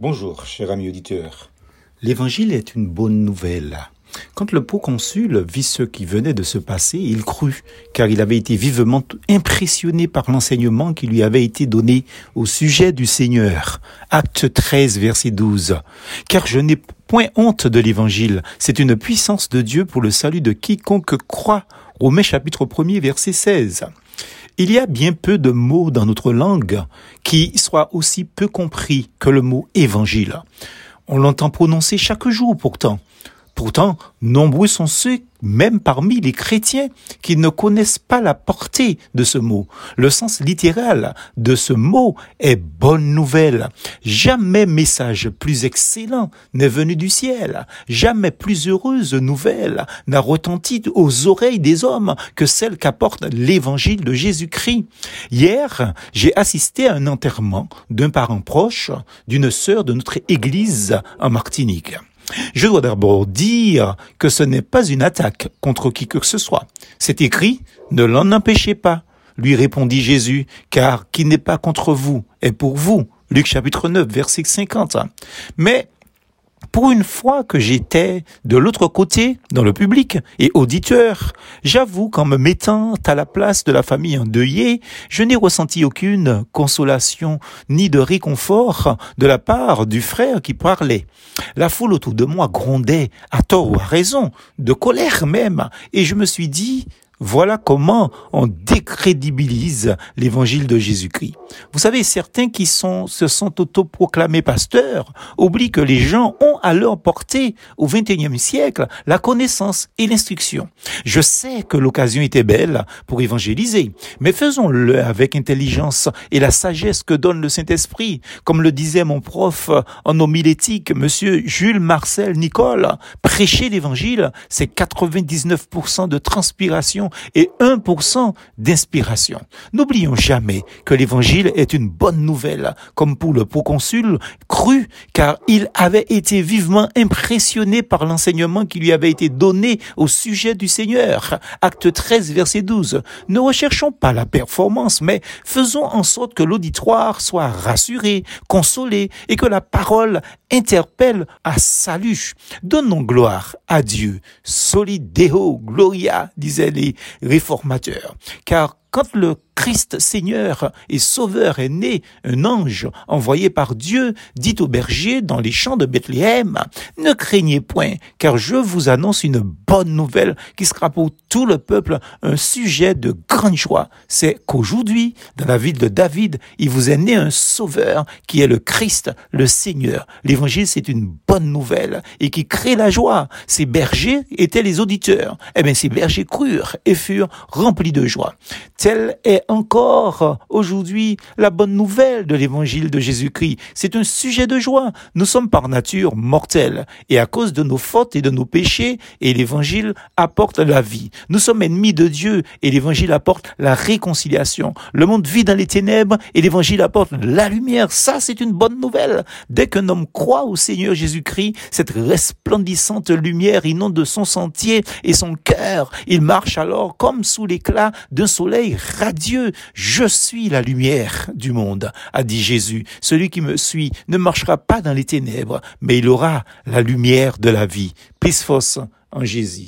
Bonjour, cher ami auditeur. L'évangile est une bonne nouvelle. Quand le proconsul vit ce qui venait de se passer, il crut, car il avait été vivement impressionné par l'enseignement qui lui avait été donné au sujet du Seigneur. Acte 13, verset 12. Car je n'ai point honte de l'évangile, c'est une puissance de Dieu pour le salut de quiconque croit. Romains chapitre 1 verset 16. Il y a bien peu de mots dans notre langue qui soient aussi peu compris que le mot évangile. On l'entend prononcer chaque jour pourtant. Pourtant, nombreux sont ceux, même parmi les chrétiens, qui ne connaissent pas la portée de ce mot. Le sens littéral de ce mot est bonne nouvelle. Jamais message plus excellent n'est venu du ciel. Jamais plus heureuse nouvelle n'a retenti aux oreilles des hommes que celle qu'apporte l'évangile de Jésus-Christ. Hier, j'ai assisté à un enterrement d'un parent proche d'une sœur de notre église en Martinique. Je dois d'abord dire que ce n'est pas une attaque contre qui que ce soit. C'est écrit, ne l'en empêchez pas, lui répondit Jésus, car qui n'est pas contre vous est pour vous. Luc chapitre 9, verset 50. Mais pour une fois que j'étais de l'autre côté, dans le public et auditeur, j'avoue qu'en me mettant à la place de la famille endeuillée, je n'ai ressenti aucune consolation ni de réconfort de la part du frère qui parlait. La foule autour de moi grondait, à tort ou à raison, de colère même, et je me suis dit, voilà comment on décrédibilise l'évangile de Jésus-Christ. Vous savez, certains qui sont, se sont autoproclamés pasteurs oublient que les gens ont à leur portée au XXIe siècle la connaissance et l'instruction. Je sais que l'occasion était belle pour évangéliser, mais faisons-le avec intelligence et la sagesse que donne le Saint-Esprit. Comme le disait mon prof en homilétique, monsieur Jules Marcel Nicole, prêcher l'évangile, c'est 99% de transpiration et 1% d'inspiration. N'oublions jamais que l'évangile est une bonne nouvelle, comme pour le proconsul cru, car il avait été vivement impressionné par l'enseignement qui lui avait été donné au sujet du Seigneur. Acte 13, verset 12. Ne recherchons pas la performance, mais faisons en sorte que l'auditoire soit rassuré, consolé et que la parole interpelle à salut. Donnons gloire à Dieu. Solideo gloria, disaient les réformateur. Car quand le Christ Seigneur et Sauveur est né, un ange envoyé par Dieu dit au berger dans les champs de Bethléem, ne craignez point, car je vous annonce une bonne nouvelle qui sera pour tout le peuple un sujet de grande joie. C'est qu'aujourd'hui, dans la ville de David, il vous est né un Sauveur qui est le Christ, le Seigneur. L'évangile, c'est une bonne nouvelle et qui crée la joie. Ces bergers étaient les auditeurs. Eh bien, ces bergers crurent et furent remplis de joie. Telle est encore aujourd'hui la bonne nouvelle de l'évangile de Jésus-Christ. C'est un sujet de joie. Nous sommes par nature mortels et à cause de nos fautes et de nos péchés, et l'évangile apporte la vie. Nous sommes ennemis de Dieu et l'évangile apporte la réconciliation. Le monde vit dans les ténèbres et l'évangile apporte la lumière. Ça, c'est une bonne nouvelle. Dès qu'un homme croit au Seigneur Jésus-Christ, cette resplendissante lumière inonde son sentier et son cœur. Il marche alors comme sous l'éclat d'un radieux. Je suis la lumière du monde, a dit Jésus. Celui qui me suit ne marchera pas dans les ténèbres, mais il aura la lumière de la vie. Pisphos en Jésus.